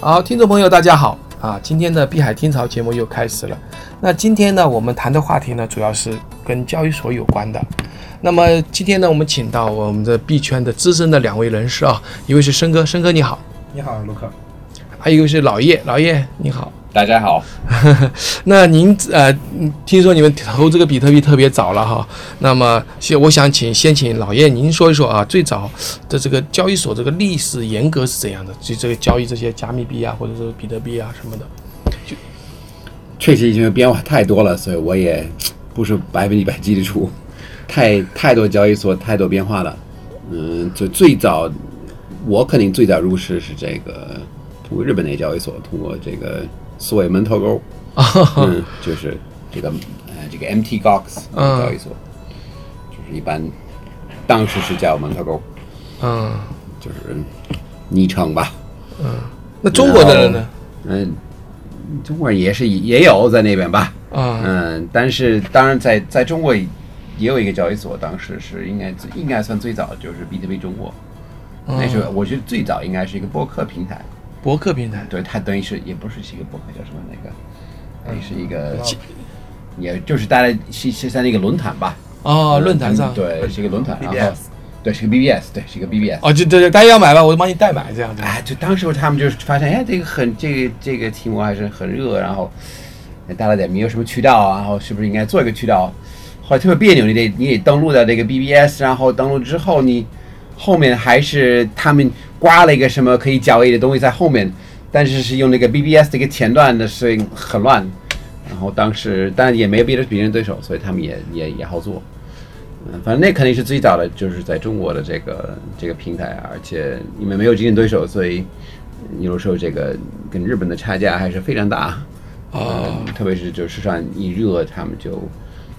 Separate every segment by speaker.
Speaker 1: 好，听众朋友，大家好啊！今天的碧海听潮节目又开始了。那今天呢，我们谈的话题呢，主要是跟交易所有关的。那么今天呢，我们请到我们的币圈的资深的两位人士啊，一位是申哥，申哥你好；
Speaker 2: 你好，卢克。
Speaker 1: 还有一位是老叶，老叶你好。
Speaker 3: 大家好，
Speaker 1: 那您呃，听说你们投这个比特币特别早了哈，那么先我想请先请老叶您说一说啊，最早的这个交易所这个历史严格是怎样的？就这个交易这些加密币啊，或者是比特币啊什么的，就
Speaker 3: 确实因为变化太多了，所以我也不是百分之百记得住，太太多交易所太多变化了。嗯，就最早我肯定最早入市是这个通过日本那交易所，通过这个。所谓门头沟，嗯，就是这个呃，这个 MT Gox 交易所，就是一般当时是叫门头沟，
Speaker 1: 嗯，
Speaker 3: 就是昵称吧，
Speaker 1: 嗯，那中国的人呢？
Speaker 3: 嗯，中国人也是也有在那边吧，
Speaker 1: 啊，
Speaker 3: 嗯，但是当然在在中国也有一个交易所，当时是应该应该算最早就是比特币中国，那时候我觉得最早应该是一个博客平台。
Speaker 1: 博客平台，
Speaker 3: 对，它等于是也不是一个博客，叫什么那个，等于是一个，也就是大家是是在那个论坛吧？
Speaker 1: 哦，论坛上，
Speaker 3: 对，是一个论坛，然后，对，是个 BBS，对，是一个 BBS。
Speaker 1: 哦，就对对，大家要买吧，我就帮你代买这样子。
Speaker 3: 哎，就当时他们就是发现，哎，这个很这个这个题目还是很热，然后大家也没有什么渠道，然后是不是应该做一个渠道？后来特别别扭，你得你得登录到这个 BBS，然后登录之后你。后面还是他们挂了一个什么可以交易的东西在后面，但是是用那个 BBS 的一个前段的所以很乱，然后当时但也没有别的别人对手，所以他们也也也好做。嗯，反正那肯定是最早的，就是在中国的这个这个平台，而且因为没有竞争对手，所以有时候这个跟日本的差价还是非常大
Speaker 1: 啊，
Speaker 3: 特别是就市场一热，他们就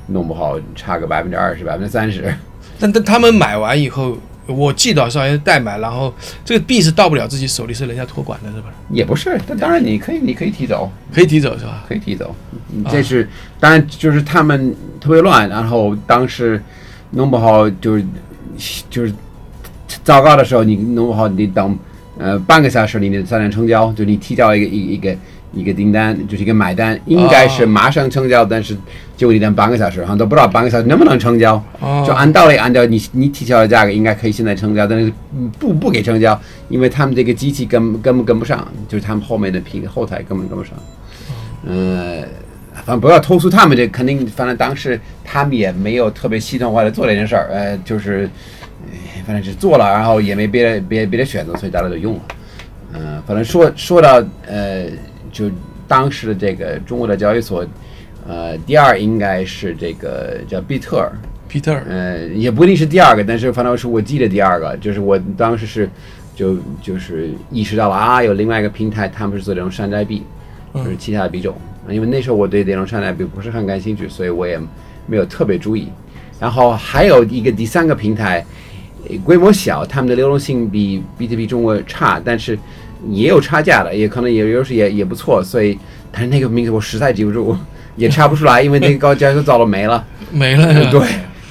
Speaker 3: 弄不好差个百分之二十、百分之三十。
Speaker 1: 但但他们买完以后。我记得是好像是代买，然后这个币是到不了自己手里，是人家托管的，是吧？
Speaker 3: 也不是，但当然你可以，你可以提走，
Speaker 1: 可以提走是吧？
Speaker 3: 可以提走。这是当然，就是他们特别乱，然后当时弄不好就是就是糟糕的时候，你弄不好你等呃半个小时你才能成交，就你提交一个一一个。一个订单就是一个买单，应该是马上成交，但是结果你等半个小时，哈，都不知道半个小时能不能成交。就按道理，按照你你提交的价格，应该可以现在成交，但是不不给成交，因为他们这个机器跟根本跟不上，就是他们后面的平后台根本跟不上。嗯，反正不要投诉他们，这肯定，反正当时他们也没有特别系统化的做这件事儿，呃，就是，反正是做了，然后也没别的别别的选择，所以大家都用了。嗯，反正说说到呃。就当时的这个中国的交易所，呃，第二应该是这个叫比特尔，
Speaker 1: 比特尔，
Speaker 3: 呃，也不一定是第二个，但是反正是我记得第二个，就是我当时是就就是意识到了啊，有另外一个平台，他们是做这种山寨币，就是其他的币种，因为那时候我对这种山寨币不是很感兴趣，所以我也没有特别注意。然后还有一个第三个平台，规模小，他们的流动性比比特币中国差，但是。也有差价的，也可能也有时也也不错，所以，但是那个名字我实在记不住，也查不出来，因为那个高价就早都没了，
Speaker 1: 没了。
Speaker 3: 对，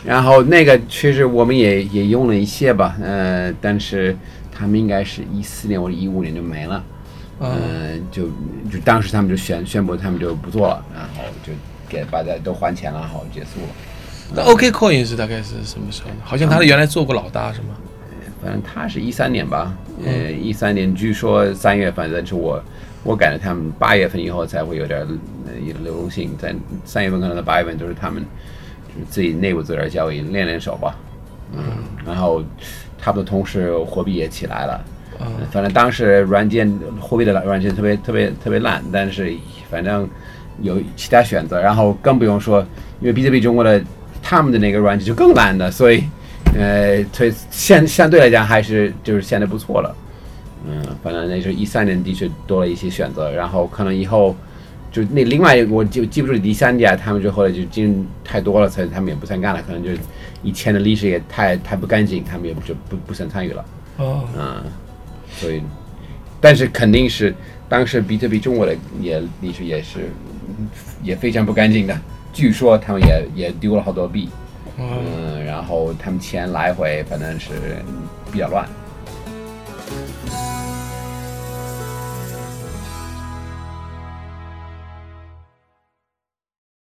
Speaker 3: 然后那个确实我们也也用了一些吧，呃，但是他们应该是一四年或者一五年就没了，嗯，就就当时他们就宣宣布他们就不做了，然后就给大家都还钱了，然后结束了。
Speaker 1: 那 OKCoin 是大概是什么时候？好像他原来做过老大是吗？
Speaker 3: 反正他是一三年吧，呃，一三年据说三月份，但是我我感觉他们八月份以后才会有点流动性，在三月份可能到八月份都是他们就是自己内部做点交易，练练手吧，嗯，然后差不多同时货币也起来了，嗯，反正当时软件货币的软件特别特别特别烂，但是反正有其他选择，然后更不用说，因为比特币中国的他们的那个软件就更烂的，所以。呃，所以相相对来讲还是就是现在不错了，嗯，反正那是一三年的确多了一些选择，然后可能以后就那另外我就记不住第三家，他们就后来就进太多了，所以他们也不想干了，可能就以前的历史也太太不干净，他们也就不不想参与了。
Speaker 1: 哦，
Speaker 3: 嗯，所以，但是肯定是当时比特币中国的也历史也是也非常不干净的，据说他们也也丢了好多币。嗯然后他们钱来回反正是比较乱。